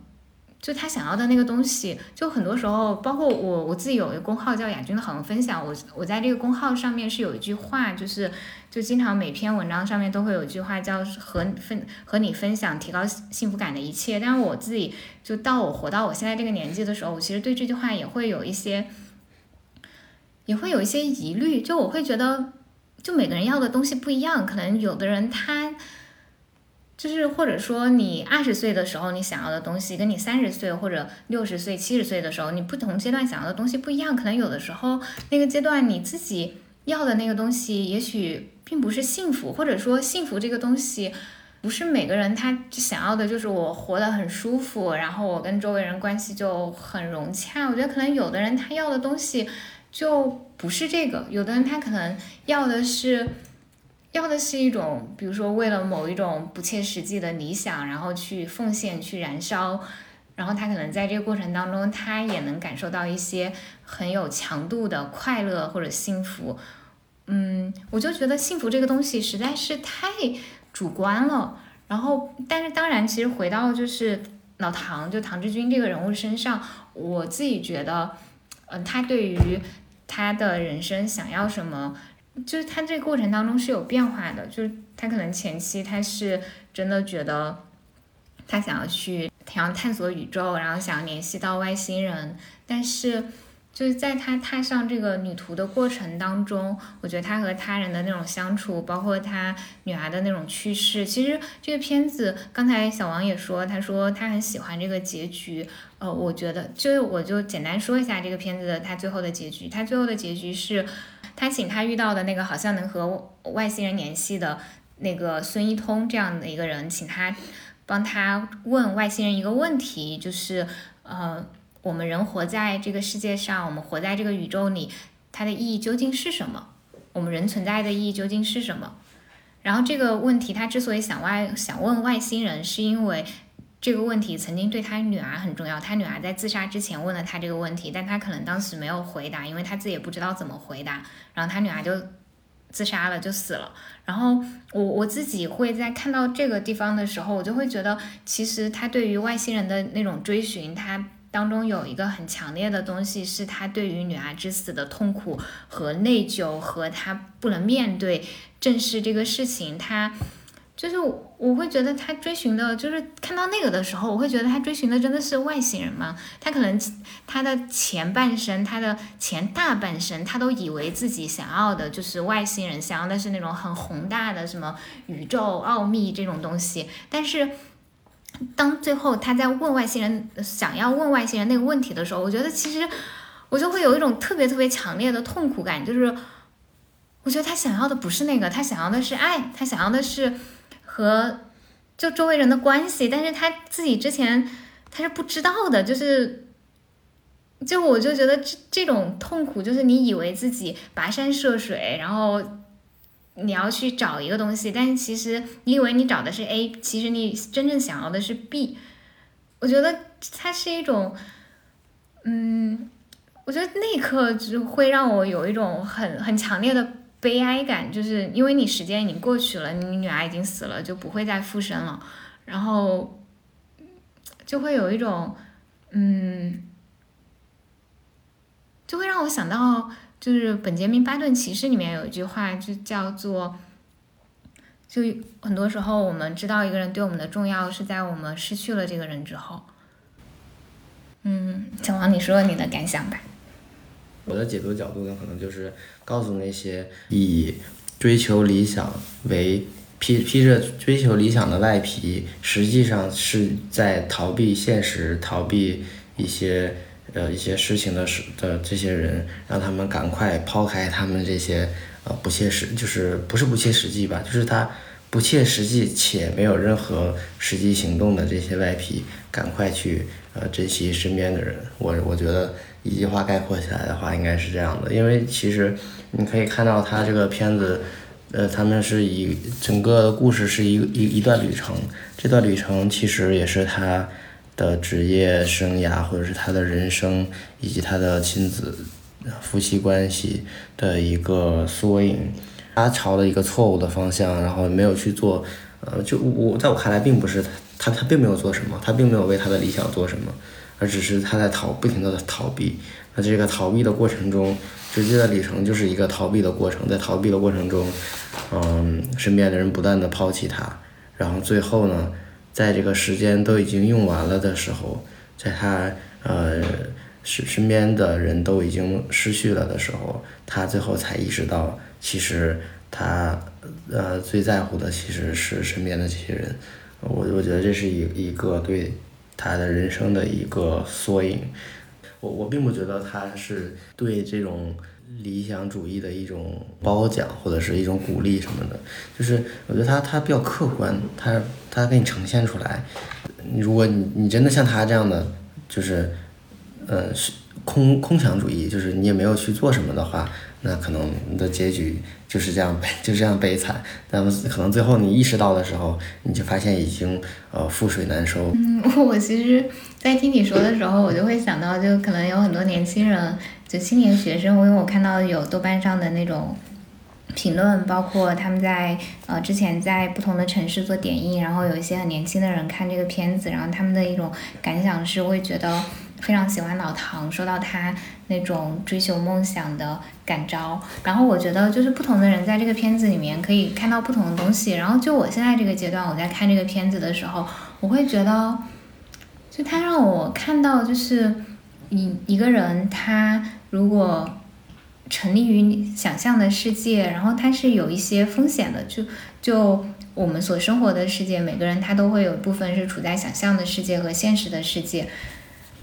就他想要的那个东西，就很多时候，包括我我自己有一个公号叫雅君的好文分享，我我在这个公号上面是有一句话，就是就经常每篇文章上面都会有一句话叫和分和你分享提高幸福感的一切。但是我自己就到我活到我现在这个年纪的时候，我其实对这句话也会有一些，也会有一些疑虑，就我会觉得，就每个人要的东西不一样，可能有的人他。就是或者说，你二十岁的时候你想要的东西，跟你三十岁或者六十岁、七十岁的时候，你不同阶段想要的东西不一样。可能有的时候那个阶段你自己要的那个东西，也许并不是幸福，或者说幸福这个东西，不是每个人他想要的，就是我活得很舒服，然后我跟周围人关系就很融洽。我觉得可能有的人他要的东西就不是这个，有的人他可能要的是。要的是一种，比如说为了某一种不切实际的理想，然后去奉献、去燃烧，然后他可能在这个过程当中，他也能感受到一些很有强度的快乐或者幸福。嗯，我就觉得幸福这个东西实在是太主观了。然后，但是当然，其实回到就是老唐，就唐志军这个人物身上，我自己觉得，嗯，他对于他的人生想要什么。就是他这个过程当中是有变化的，就是他可能前期他是真的觉得他想要去想要探索宇宙，然后想要联系到外星人，但是就是在他踏上这个旅途的过程当中，我觉得他和他人的那种相处，包括他女儿的那种去世，其实这个片子刚才小王也说，他说他很喜欢这个结局，呃，我觉得就是我就简单说一下这个片子的他最后的结局，他最后的结局是。他请他遇到的那个好像能和外星人联系的那个孙一通这样的一个人，请他帮他问外星人一个问题，就是呃，我们人活在这个世界上，我们活在这个宇宙里，它的意义究竟是什么？我们人存在的意义究竟是什么？然后这个问题他之所以想外想问外星人，是因为。这个问题曾经对他女儿很重要，他女儿在自杀之前问了他这个问题，但他可能当时没有回答，因为他自己也不知道怎么回答，然后他女儿就自杀了，就死了。然后我我自己会在看到这个地方的时候，我就会觉得，其实他对于外星人的那种追寻，他当中有一个很强烈的东西，是他对于女儿之死的痛苦和内疚，和他不能面对正视这个事情，他。就是我会觉得他追寻的，就是看到那个的时候，我会觉得他追寻的真的是外星人吗？他可能他的前半生，他的前大半生，他都以为自己想要的就是外星人，想要的是那种很宏大的什么宇宙奥秘这种东西。但是当最后他在问外星人，想要问外星人那个问题的时候，我觉得其实我就会有一种特别特别强烈的痛苦感，就是我觉得他想要的不是那个，他想要的是爱，他想要的是。和就周围人的关系，但是他自己之前他是不知道的，就是，就我就觉得这这种痛苦，就是你以为自己跋山涉水，然后你要去找一个东西，但是其实你以为你找的是 A，其实你真正想要的是 B。我觉得它是一种，嗯，我觉得那一刻就会让我有一种很很强烈的。悲哀感，就是因为你时间已经过去了，你女儿已经死了，就不会再复生了，然后就会有一种，嗯，就会让我想到，就是本杰明·巴顿骑士里面有一句话，就叫做，就很多时候我们知道一个人对我们的重要，是在我们失去了这个人之后。嗯，小王，你说说你的感想吧。我的解读角度呢，可能就是告诉那些以追求理想为披披着追求理想的外皮，实际上是在逃避现实、逃避一些呃一些事情的时的这些人，让他们赶快抛开他们这些呃不切实，就是不是不切实际吧，就是他不切实际且没有任何实际行动的这些外皮，赶快去呃珍惜身边的人。我我觉得一句话概括起来的话，应该是这样的，因为其实你可以看到他这个片子。呃，他们是以整个故事是一一一段旅程，这段旅程其实也是他的职业生涯，或者是他的人生，以及他的亲子、夫妻关系的一个缩影。他朝了一个错误的方向，然后没有去做，呃，就我在我看来，并不是他他他并没有做什么，他并没有为他的理想做什么，而只是他在逃不停的逃避。那这个逃避的过程中。直接的旅程就是一个逃避的过程，在逃避的过程中，嗯，身边的人不断的抛弃他，然后最后呢，在这个时间都已经用完了的时候，在他呃身身边的人都已经失去了的时候，他最后才意识到，其实他呃最在乎的其实是身边的这些人，我我觉得这是一一个对他的人生的一个缩影。我我并不觉得他是对这种理想主义的一种褒奖或者是一种鼓励什么的，就是我觉得他他比较客观，他他给你呈现出来，如果你你真的像他这样的，就是呃是空空想主义，就是你也没有去做什么的话。那可能你的结局就是这样悲，就这样悲惨。那么可能最后你意识到的时候，你就发现已经呃覆水难收。嗯，我其实，在听你说的时候，我就会想到，就可能有很多年轻人，就青年学生，因为我看到有豆瓣上的那种评论，包括他们在呃之前在不同的城市做点映，然后有一些很年轻的人看这个片子，然后他们的一种感想是会觉得。非常喜欢老唐，受到他那种追求梦想的感召。然后我觉得，就是不同的人在这个片子里面可以看到不同的东西。然后就我现在这个阶段，我在看这个片子的时候，我会觉得，就他让我看到，就是一一个人，他如果沉溺于想象的世界，然后他是有一些风险的。就就我们所生活的世界，每个人他都会有部分是处在想象的世界和现实的世界。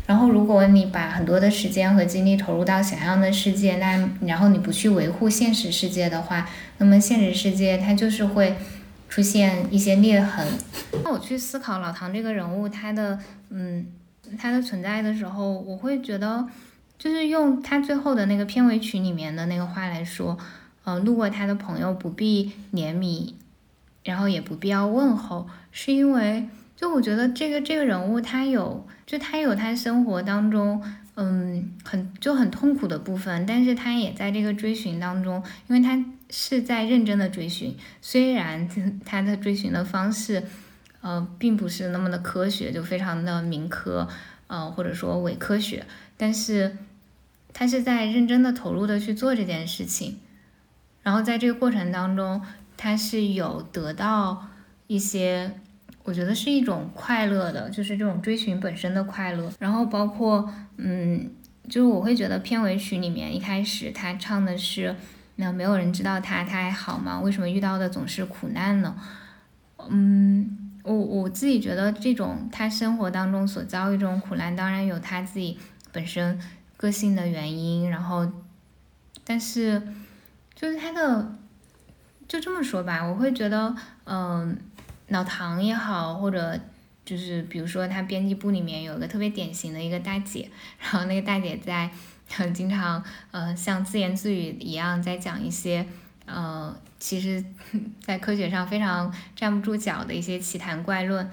然后，如果你把很多的时间和精力投入到想象的世界，那然后你不去维护现实世界的话，那么现实世界它就是会出现一些裂痕。那我去思考老唐这个人物，他的嗯，他的存在的时候，我会觉得，就是用他最后的那个片尾曲里面的那个话来说，呃，路过他的朋友不必怜悯，然后也不必要问候，是因为。就我觉得这个这个人物他有，就他有他生活当中，嗯，很就很痛苦的部分，但是他也在这个追寻当中，因为他是在认真的追寻，虽然 他的追寻的方式，呃，并不是那么的科学，就非常的民科，呃，或者说伪科学，但是他是在认真的投入的去做这件事情，然后在这个过程当中，他是有得到一些。我觉得是一种快乐的，就是这种追寻本身的快乐。然后包括，嗯，就是我会觉得片尾曲里面一开始他唱的是，那没有人知道他，他还好吗？为什么遇到的总是苦难呢？嗯，我我自己觉得这种他生活当中所遭遇这种苦难，当然有他自己本身个性的原因。然后，但是就是他的，就这么说吧，我会觉得，嗯。老唐也好，或者就是比如说他编辑部里面有一个特别典型的一个大姐，然后那个大姐在很经常呃像自言自语一样在讲一些呃其实，在科学上非常站不住脚的一些奇谈怪论，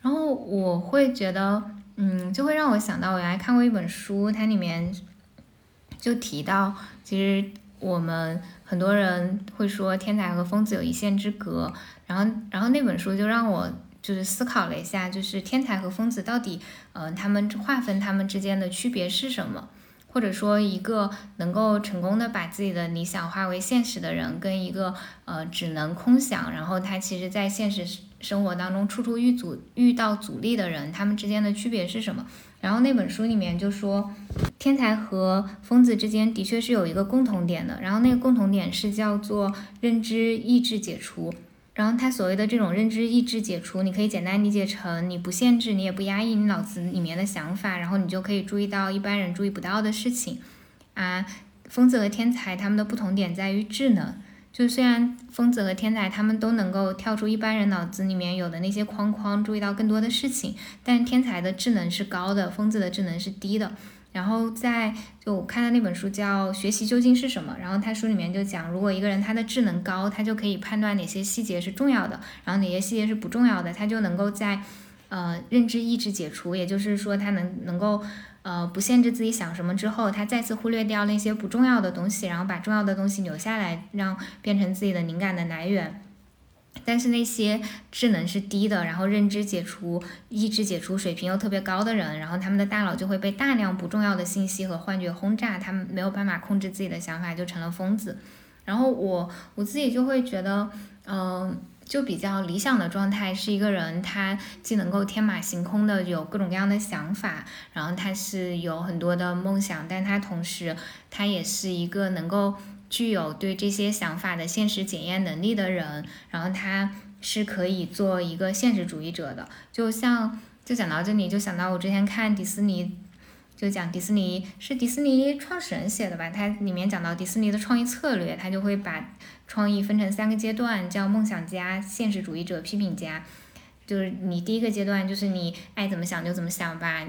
然后我会觉得嗯就会让我想到我原来看过一本书，它里面就提到其实我们很多人会说天才和疯子有一线之隔。然后，然后那本书就让我就是思考了一下，就是天才和疯子到底，呃，他们划分他们之间的区别是什么？或者说一个能够成功的把自己的理想化为现实的人，跟一个呃只能空想，然后他其实在现实生活当中处处遇阻遇到阻力的人，他们之间的区别是什么？然后那本书里面就说，天才和疯子之间的确是有一个共同点的，然后那个共同点是叫做认知意志解除。然后他所谓的这种认知意志解除，你可以简单理解成你不限制，你也不压抑你脑子里面的想法，然后你就可以注意到一般人注意不到的事情。啊，疯子和天才他们的不同点在于智能，就虽然疯子和天才他们都能够跳出一般人脑子里面有的那些框框，注意到更多的事情，但天才的智能是高的，疯子的智能是低的。然后在就我看的那本书叫《学习究竟是什么》，然后他书里面就讲，如果一个人他的智能高，他就可以判断哪些细节是重要的，然后哪些细节是不重要的，他就能够在呃认知意志解除，也就是说他能能够呃不限制自己想什么之后，他再次忽略掉那些不重要的东西，然后把重要的东西留下来，让变成自己的灵感的来源。但是那些智能是低的，然后认知解除、意志解除水平又特别高的人，然后他们的大脑就会被大量不重要的信息和幻觉轰炸，他们没有办法控制自己的想法，就成了疯子。然后我我自己就会觉得，嗯，就比较理想的状态是一个人，他既能够天马行空的有各种各样的想法，然后他是有很多的梦想，但他同时他也是一个能够。具有对这些想法的现实检验能力的人，然后他是可以做一个现实主义者的。就像就讲到这里，就想到我之前看迪士尼，就讲迪士尼是迪士尼创始人写的吧？它里面讲到迪士尼的创意策略，他就会把创意分成三个阶段，叫梦想家、现实主义者、批评家。就是你第一个阶段，就是你爱怎么想就怎么想吧，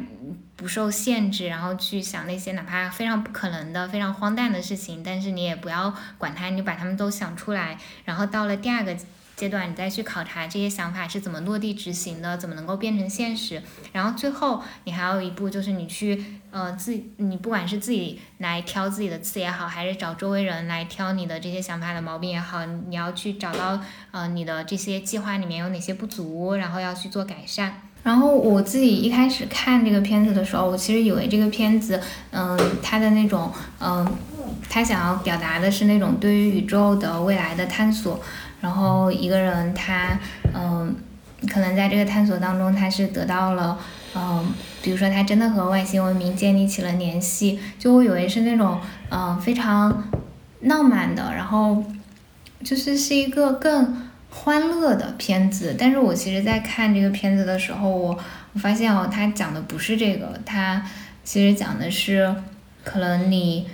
不受限制，然后去想那些哪怕非常不可能的、非常荒诞的事情，但是你也不要管它，你就把它们都想出来。然后到了第二个。阶段，你再去考察这些想法是怎么落地执行的，怎么能够变成现实。然后最后，你还有一步就是你去，呃，自你不管是自己来挑自己的刺也好，还是找周围人来挑你的这些想法的毛病也好，你要去找到，呃，你的这些计划里面有哪些不足，然后要去做改善。然后我自己一开始看这个片子的时候，我其实以为这个片子，嗯，它的那种，嗯，它想要表达的是那种对于宇宙的未来的探索。然后一个人他嗯，可能在这个探索当中，他是得到了嗯，比如说他真的和外星文明建立起了联系，就我以为是那种嗯非常浪漫的，然后就是是一个更欢乐的片子。但是我其实，在看这个片子的时候，我我发现哦，他讲的不是这个，他其实讲的是可能你。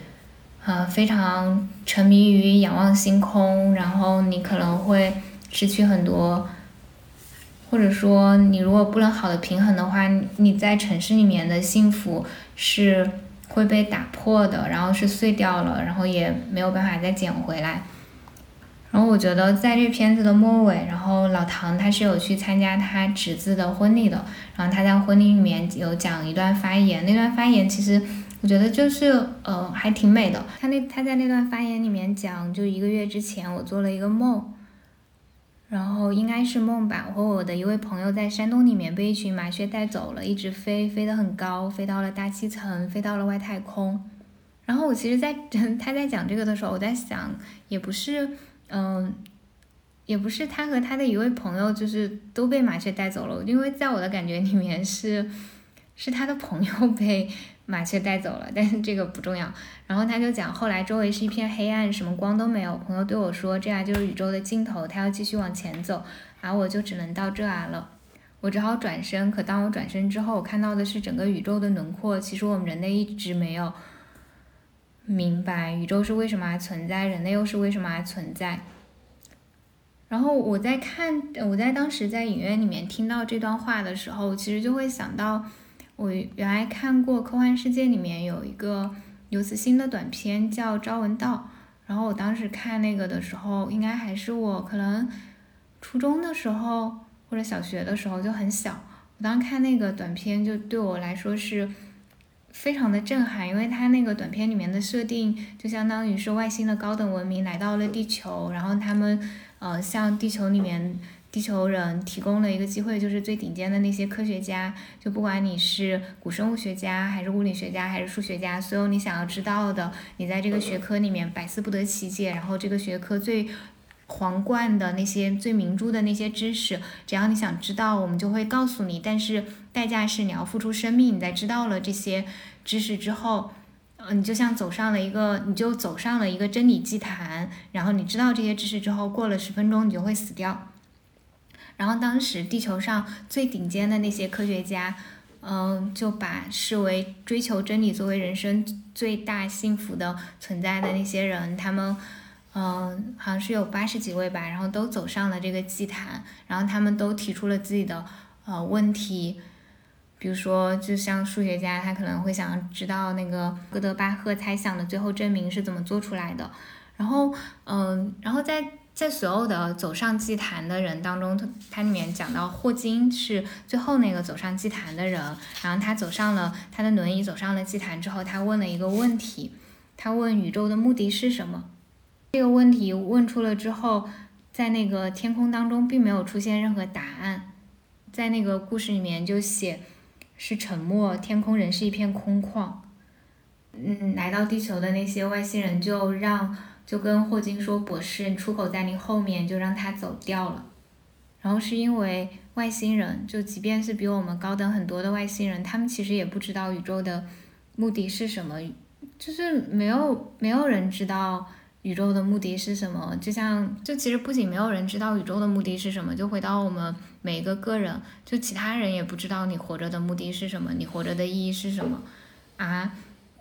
呃，非常沉迷于仰望星空，然后你可能会失去很多，或者说你如果不能好的平衡的话，你在城市里面的幸福是会被打破的，然后是碎掉了，然后也没有办法再捡回来。然后我觉得在这片子的末尾，然后老唐他是有去参加他侄子的婚礼的，然后他在婚礼里面有讲一段发言，那段发言其实。我觉得就是呃还挺美的。他那他在那段发言里面讲，就一个月之前我做了一个梦，然后应该是梦吧。我和我的一位朋友在山洞里面被一群麻雀带走了，一直飞，飞得很高，飞到了大气层，飞到了外太空。然后我其实，在 他在讲这个的时候，我在想，也不是嗯，也不是他和他的一位朋友就是都被麻雀带走了，因为在我的感觉里面是是他的朋友被。麻雀带走了，但是这个不重要。然后他就讲，后来周围是一片黑暗，什么光都没有。朋友对我说，这样就是宇宙的尽头，他要继续往前走，而我就只能到这儿了。我只好转身。可当我转身之后，我看到的是整个宇宙的轮廓。其实我们人类一直没有明白宇宙是为什么而存在，人类又是为什么而存在。然后我在看，我在当时在影院里面听到这段话的时候，其实就会想到。我原来看过《科幻世界》里面有一个刘慈欣的短片叫《朝闻道》，然后我当时看那个的时候，应该还是我可能初中的时候或者小学的时候就很小。我当时看那个短片，就对我来说是非常的震撼，因为它那个短片里面的设定就相当于是外星的高等文明来到了地球，然后他们呃向地球里面地球人提供了一个机会，就是最顶尖的那些科学家，就不管你是古生物学家，还是物理学家，还是数学家，所有你想要知道的，你在这个学科里面百思不得其解，然后这个学科最皇冠的那些最明珠的那些知识，只要你想知道，我们就会告诉你。但是代价是你要付出生命。你在知道了这些知识之后，嗯，你就像走上了一个，你就走上了一个真理祭坛。然后你知道这些知识之后，过了十分钟，你就会死掉。然后当时地球上最顶尖的那些科学家，嗯，就把视为追求真理作为人生最大幸福的存在的那些人，他们，嗯，好像是有八十几位吧，然后都走上了这个祭坛，然后他们都提出了自己的呃问题，比如说，就像数学家，他可能会想知道那个哥德巴赫猜想的最后证明是怎么做出来的，然后，嗯，然后在。在所有的走上祭坛的人当中，它里面讲到霍金是最后那个走上祭坛的人，然后他走上了他的轮椅走上了祭坛之后，他问了一个问题，他问宇宙的目的是什么？这个问题问出了之后，在那个天空当中并没有出现任何答案，在那个故事里面就写是沉默，天空仍是一片空旷。嗯，来到地球的那些外星人就让。就跟霍金说：“博士，出口在你后面，就让他走掉了。”然后是因为外星人，就即便是比我们高等很多的外星人，他们其实也不知道宇宙的目的是什么，就是没有没有人知道宇宙的目的是什么。就像，就其实不仅没有人知道宇宙的目的是什么，就回到我们每一个个人，就其他人也不知道你活着的目的是什么，你活着的意义是什么啊？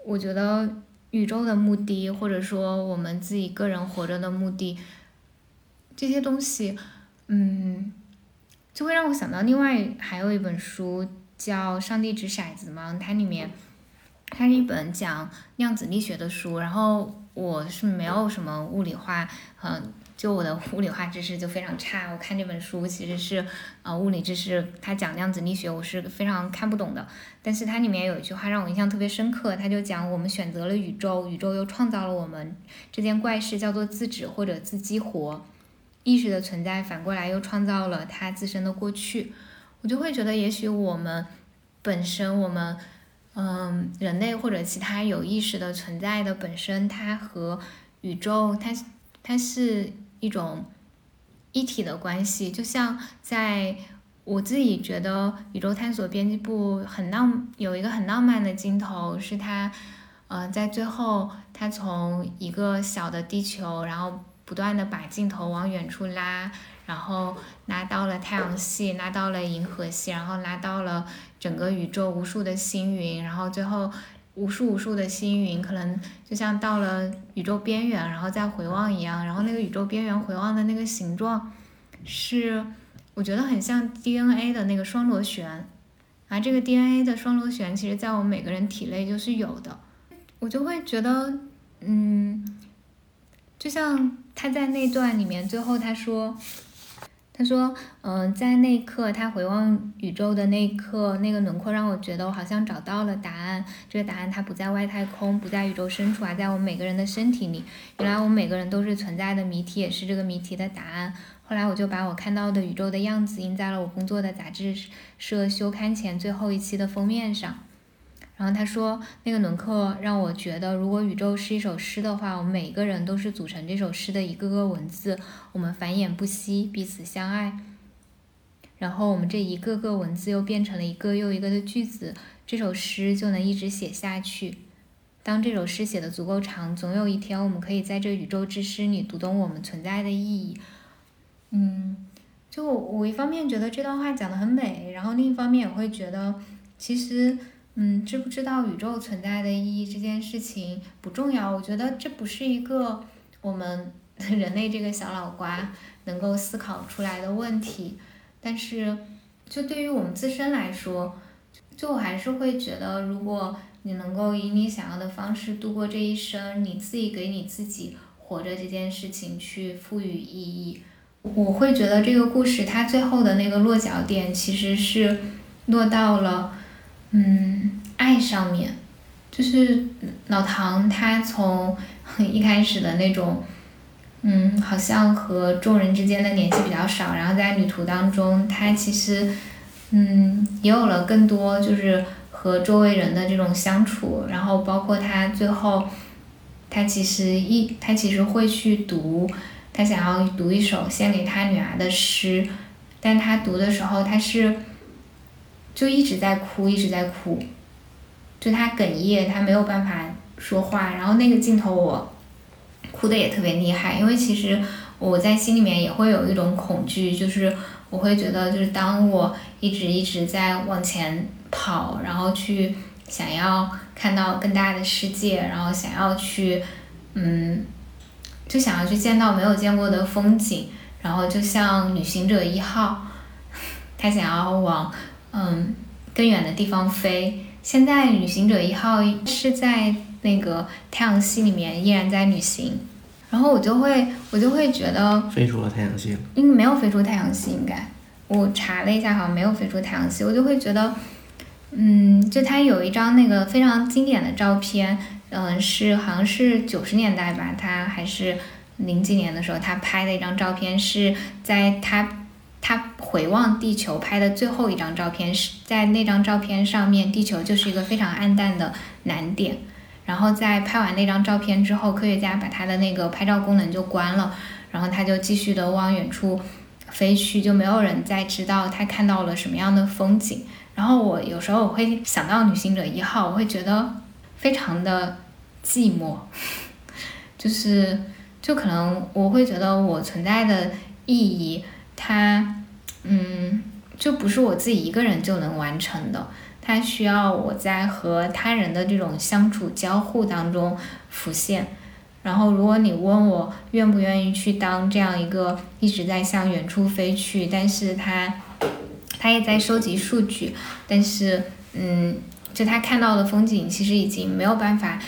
我觉得。宇宙的目的，或者说我们自己个人活着的目的，这些东西，嗯，就会让我想到另外还有一本书叫《上帝掷骰子》嘛，它里面它是一本讲量子力学的书，然后我是没有什么物理化，嗯。就我的物理化知识就非常差，我看这本书其实是，呃，物理知识，它讲量子力学，我是非常看不懂的。但是它里面有一句话让我印象特别深刻，它就讲我们选择了宇宙，宇宙又创造了我们，这件怪事叫做自指或者自激活，意识的存在反过来又创造了它自身的过去。我就会觉得，也许我们本身，我们，嗯，人类或者其他有意识的存在的本身，它和宇宙，它它是。一种一体的关系，就像在我自己觉得宇宙探索编辑部很浪，有一个很浪漫的镜头，是他，呃，在最后他从一个小的地球，然后不断的把镜头往远处拉，然后拉到了太阳系，拉到了银河系，然后拉到了整个宇宙无数的星云，然后最后。无数无数的星云，可能就像到了宇宙边缘，然后再回望一样。然后那个宇宙边缘回望的那个形状，是我觉得很像 DNA 的那个双螺旋。而这个 DNA 的双螺旋，其实在我们每个人体内就是有的。我就会觉得，嗯，就像他在那段里面最后他说。他说：“嗯，在那一刻，他回望宇宙的那一刻，那个轮廓让我觉得我好像找到了答案。这个答案它不在外太空，不在宇宙深处，而在我们每个人的身体里。原来我们每个人都是存在的谜题，也是这个谜题的答案。后来我就把我看到的宇宙的样子印在了我工作的杂志社休刊前最后一期的封面上。”然后他说，那个轮廓让我觉得，如果宇宙是一首诗的话，我们每一个人都是组成这首诗的一个个文字，我们繁衍不息，彼此相爱。然后我们这一个个文字又变成了一个又一个的句子，这首诗就能一直写下去。当这首诗写的足够长，总有一天我们可以在这宇宙之诗里读懂我们存在的意义。嗯，就我一方面觉得这段话讲的很美，然后另一方面也会觉得其实。嗯，知不知道宇宙存在的意义这件事情不重要，我觉得这不是一个我们 人类这个小脑瓜能够思考出来的问题。但是，就对于我们自身来说，就我还是会觉得，如果你能够以你想要的方式度过这一生，你自己给你自己活着这件事情去赋予意义，我会觉得这个故事它最后的那个落脚点其实是落到了。嗯，爱上面，就是老唐他从一开始的那种，嗯，好像和众人之间的联系比较少，然后在旅途当中，他其实，嗯，也有了更多就是和周围人的这种相处，然后包括他最后，他其实一他其实会去读，他想要读一首献给他女儿的诗，但他读的时候他是，就一直在哭，一直在哭，就他哽咽，他没有办法说话，然后那个镜头我。哭的也特别厉害，因为其实我在心里面也会有一种恐惧，就是我会觉得，就是当我一直一直在往前跑，然后去想要看到更大的世界，然后想要去，嗯，就想要去见到没有见过的风景，然后就像旅行者一号，他想要往嗯更远的地方飞。现在旅行者一号是在。那个太阳系里面依然在旅行，然后我就会我就会觉得飞出了太阳系，应该没有飞出太阳系，应该我查了一下，好像没有飞出太阳系。我就会觉得，嗯，就他有一张那个非常经典的照片，嗯，是好像是九十年代吧，他还是零几年的时候他拍的一张照片，是在他他回望地球拍的最后一张照片，是在那张照片上面，地球就是一个非常暗淡的蓝点。然后在拍完那张照片之后，科学家把他的那个拍照功能就关了，然后他就继续的往远处飞去，就没有人再知道他看到了什么样的风景。然后我有时候我会想到旅行者一号，我会觉得非常的寂寞，就是就可能我会觉得我存在的意义，它嗯就不是我自己一个人就能完成的。它需要我在和他人的这种相处交互当中浮现，然后如果你问我愿不愿意去当这样一个一直在向远处飞去，但是他他也在收集数据，但是嗯，就他看到的风景其实已经没有办法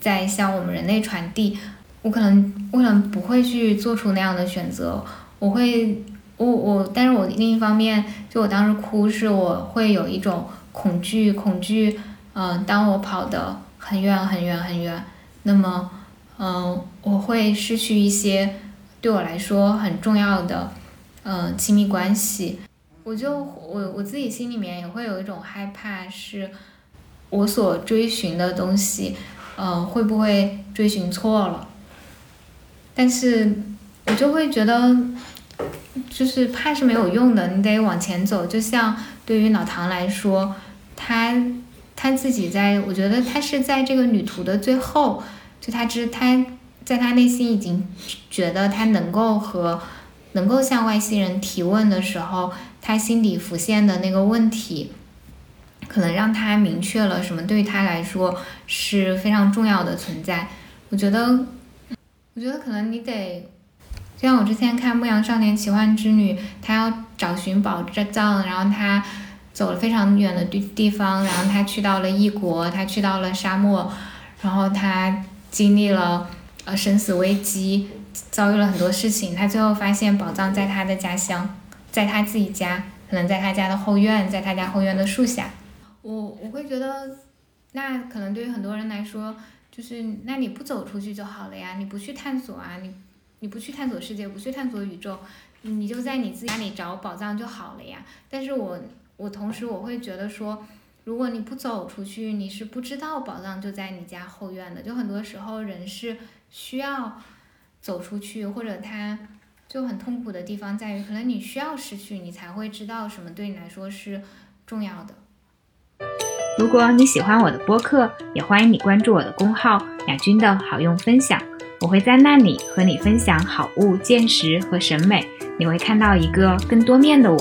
再向我们人类传递，我可能我可能不会去做出那样的选择，我会我我，但是我另一方面，就我当时哭是我会有一种。恐惧，恐惧，嗯，当我跑得很远很远很远，那么，嗯，我会失去一些对我来说很重要的，嗯，亲密关系。我就我我自己心里面也会有一种害怕，是我所追寻的东西，嗯，会不会追寻错了？但是我就会觉得，就是怕是没有用的，你得往前走。就像对于老唐来说。他他自己在，我觉得他是在这个旅途的最后，就他知他在他内心已经觉得他能够和能够向外星人提问的时候，他心底浮现的那个问题，可能让他明确了什么对于他来说是非常重要的存在。我觉得，我觉得可能你得，就像我之前看《牧羊少年奇幻之旅》，他要找寻宝藏，然后他。走了非常远的地地方，然后他去到了异国，他去到了沙漠，然后他经历了呃生死危机，遭遇了很多事情，他最后发现宝藏在他的家乡，在他自己家，可能在他家的后院，在他家后院的树下。我我会觉得，那可能对于很多人来说，就是那你不走出去就好了呀，你不去探索啊，你你不去探索世界，不去探索宇宙，你就在你自己家里找宝藏就好了呀。但是我。我同时我会觉得说，如果你不走出去，你是不知道宝藏就在你家后院的。就很多时候人是需要走出去，或者他就很痛苦的地方在于，可能你需要失去，你才会知道什么对你来说是重要的。如果你喜欢我的播客，也欢迎你关注我的公号“雅君的好用分享”，我会在那里和你分享好物、见识和审美，你会看到一个更多面的我。